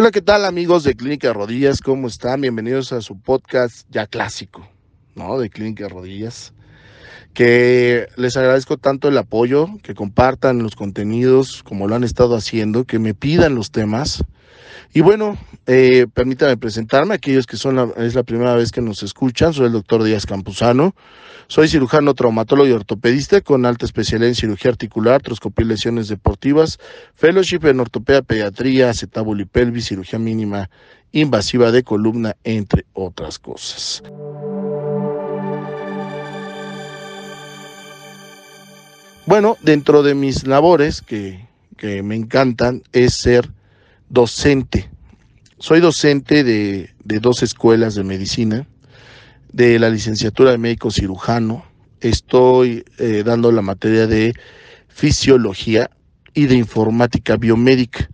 Hola, ¿qué tal amigos de Clínica Rodillas? ¿Cómo están? Bienvenidos a su podcast ya clásico, ¿no? De Clínica Rodillas. Que les agradezco tanto el apoyo, que compartan los contenidos como lo han estado haciendo, que me pidan los temas. Y bueno, eh, permítanme presentarme a aquellos que son la, es la primera vez que nos escuchan. Soy el doctor Díaz Campuzano. Soy cirujano traumatólogo y ortopedista con alta especialidad en cirugía articular, artroscopía y lesiones deportivas, fellowship en ortopedia, pediatría, acetábulo y pelvis, cirugía mínima invasiva de columna, entre otras cosas. Bueno, dentro de mis labores que, que me encantan es ser docente. Soy docente de, de, dos escuelas de medicina, de la licenciatura de médico cirujano. Estoy eh, dando la materia de fisiología y de informática biomédica,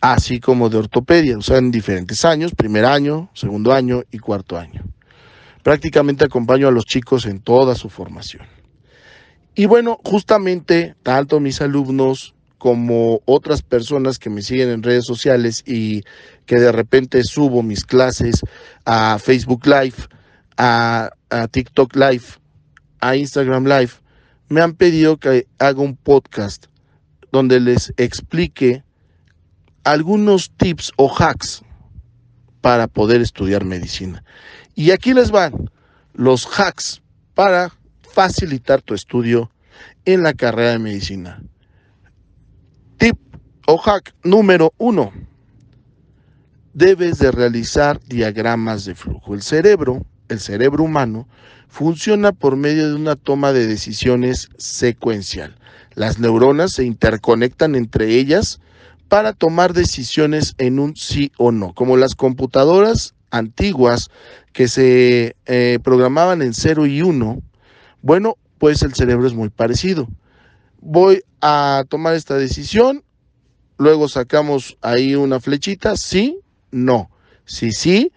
así como de ortopedia, o sea, en diferentes años, primer año, segundo año y cuarto año. Prácticamente acompaño a los chicos en toda su formación. Y bueno, justamente tanto mis alumnos como otras personas que me siguen en redes sociales y que de repente subo mis clases a Facebook Live, a, TikTok Live, a Instagram Live, me han pedido que haga un podcast donde les explique algunos tips o hacks para poder estudiar medicina. Y aquí les van los hacks para facilitar tu estudio en la carrera de medicina. Tip o hack número uno. Debes de realizar diagramas de flujo. El cerebro, el cerebro humano, funciona por medio de una toma de decisiones secuencial. Las neuronas se interconectan entre ellas para tomar decisiones en un sí o no, como las computadoras antiguas que se eh, programaban en 0 y 1. Bueno, pues el cerebro es muy parecido voy a tomar esta decisión, luego sacamos ahí una flechita, sí, no. Si sí,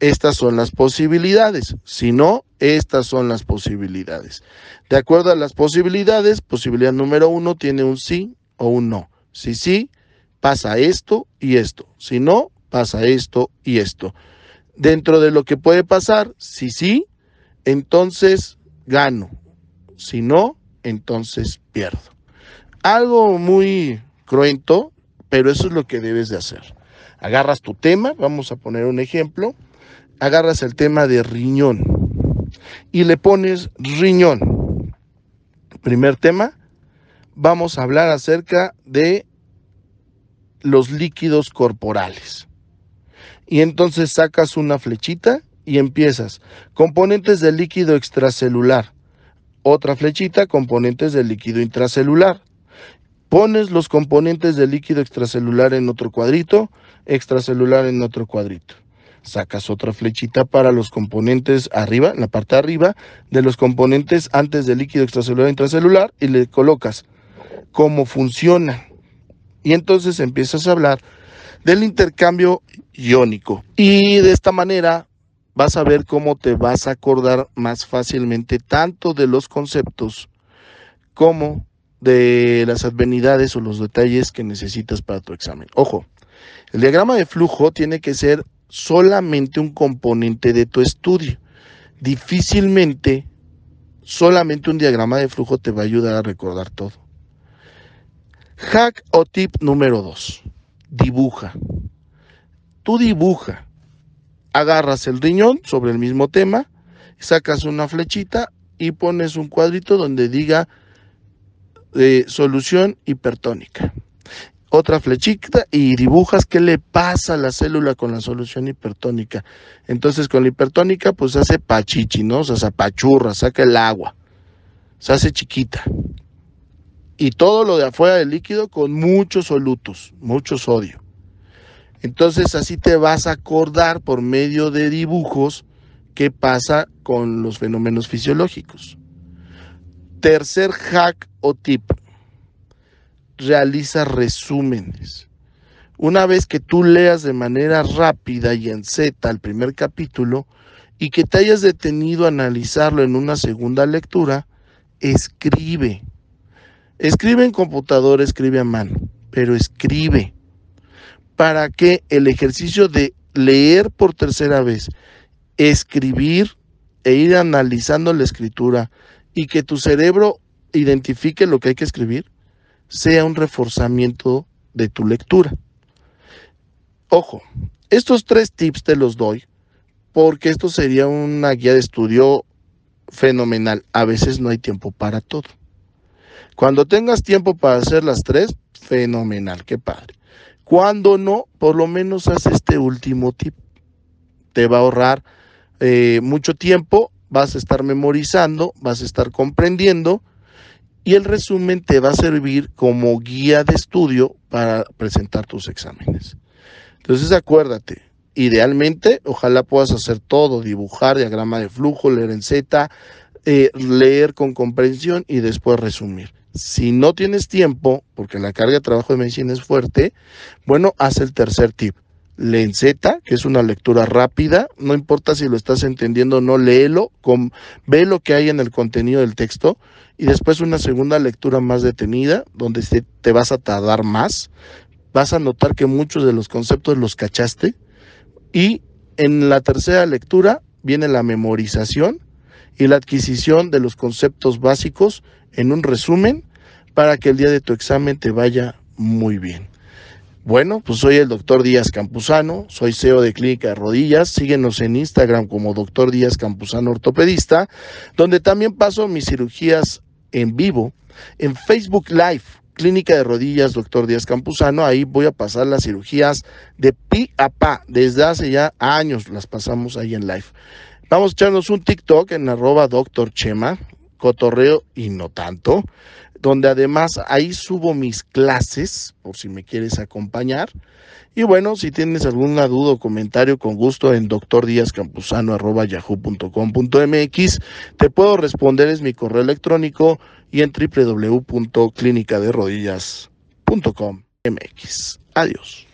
estas son las posibilidades. Si no, estas son las posibilidades. De acuerdo a las posibilidades, posibilidad número uno tiene un sí o un no. Si sí, pasa esto y esto. Si no, pasa esto y esto. Dentro de lo que puede pasar, si sí, entonces gano. Si no, entonces pierdo. Algo muy cruento, pero eso es lo que debes de hacer. Agarras tu tema, vamos a poner un ejemplo, agarras el tema de riñón y le pones riñón. Primer tema, vamos a hablar acerca de los líquidos corporales. Y entonces sacas una flechita y empiezas. Componentes del líquido extracelular. Otra flechita, componentes del líquido intracelular. Pones los componentes del líquido extracelular en otro cuadrito, extracelular en otro cuadrito. Sacas otra flechita para los componentes arriba, en la parte de arriba, de los componentes antes del líquido extracelular e intracelular y le colocas cómo funciona. Y entonces empiezas a hablar del intercambio iónico. Y de esta manera vas a ver cómo te vas a acordar más fácilmente tanto de los conceptos como de las advenidades o los detalles que necesitas para tu examen. Ojo, el diagrama de flujo tiene que ser solamente un componente de tu estudio. Difícilmente, solamente un diagrama de flujo te va a ayudar a recordar todo. Hack o tip número 2. Dibuja. Tú dibuja. Agarras el riñón sobre el mismo tema, sacas una flechita y pones un cuadrito donde diga de solución hipertónica. Otra flechita y dibujas qué le pasa a la célula con la solución hipertónica. Entonces con la hipertónica pues hace pachichi, ¿no? O sea, se apachurra, saca el agua, se hace chiquita. Y todo lo de afuera del líquido con muchos solutos, mucho sodio. Entonces así te vas a acordar por medio de dibujos qué pasa con los fenómenos fisiológicos. Tercer hack o tip. Realiza resúmenes. Una vez que tú leas de manera rápida y en Z el primer capítulo y que te hayas detenido a analizarlo en una segunda lectura, escribe. Escribe en computador, escribe a mano, pero escribe. Para que el ejercicio de leer por tercera vez, escribir e ir analizando la escritura y que tu cerebro identifique lo que hay que escribir, sea un reforzamiento de tu lectura. Ojo, estos tres tips te los doy porque esto sería una guía de estudio fenomenal. A veces no hay tiempo para todo. Cuando tengas tiempo para hacer las tres, fenomenal, qué padre. Cuando no, por lo menos haz este último tip. Te va a ahorrar eh, mucho tiempo, vas a estar memorizando, vas a estar comprendiendo y el resumen te va a servir como guía de estudio para presentar tus exámenes. Entonces acuérdate, idealmente, ojalá puedas hacer todo, dibujar, diagrama de flujo, leer en Z, eh, leer con comprensión y después resumir. Si no tienes tiempo, porque la carga de trabajo de medicina es fuerte, bueno, haz el tercer tip. Lee en Z, que es una lectura rápida, no importa si lo estás entendiendo o no, léelo, con, ve lo que hay en el contenido del texto y después una segunda lectura más detenida, donde te vas a tardar más, vas a notar que muchos de los conceptos los cachaste y en la tercera lectura viene la memorización y la adquisición de los conceptos básicos en un resumen para que el día de tu examen te vaya muy bien. Bueno, pues soy el doctor Díaz Campuzano, soy CEO de Clínica de Rodillas. Síguenos en Instagram como doctor Díaz Campuzano Ortopedista, donde también paso mis cirugías en vivo. En Facebook Live, Clínica de Rodillas, doctor Díaz Campuzano, ahí voy a pasar las cirugías de pi a pa. Desde hace ya años las pasamos ahí en live. Vamos a echarnos un TikTok en arroba doctor Chema, cotorreo y no tanto, donde además ahí subo mis clases, por si me quieres acompañar. Y bueno, si tienes alguna duda o comentario, con gusto en doctordiazcampuzano.yahoo.com.mx te puedo responder, es mi correo electrónico y en www.clinicaderodillas.com.mx. Adiós.